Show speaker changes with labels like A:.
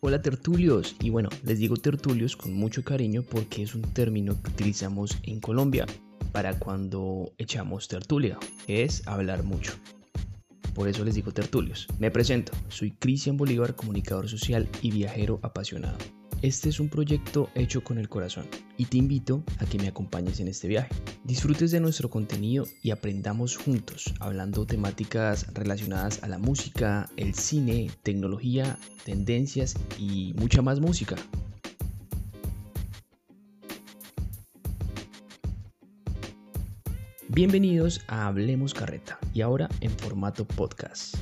A: Hola tertulios, y bueno, les digo tertulios con mucho cariño porque es un término que utilizamos en Colombia para cuando echamos tertulia, es hablar mucho. Por eso les digo tertulios. Me presento, soy Cristian Bolívar, comunicador social y viajero apasionado. Este es un proyecto hecho con el corazón y te invito a que me acompañes en este viaje. Disfrutes de nuestro contenido y aprendamos juntos hablando temáticas relacionadas a la música, el cine, tecnología, tendencias y mucha más música. Bienvenidos a Hablemos Carreta y ahora en formato podcast.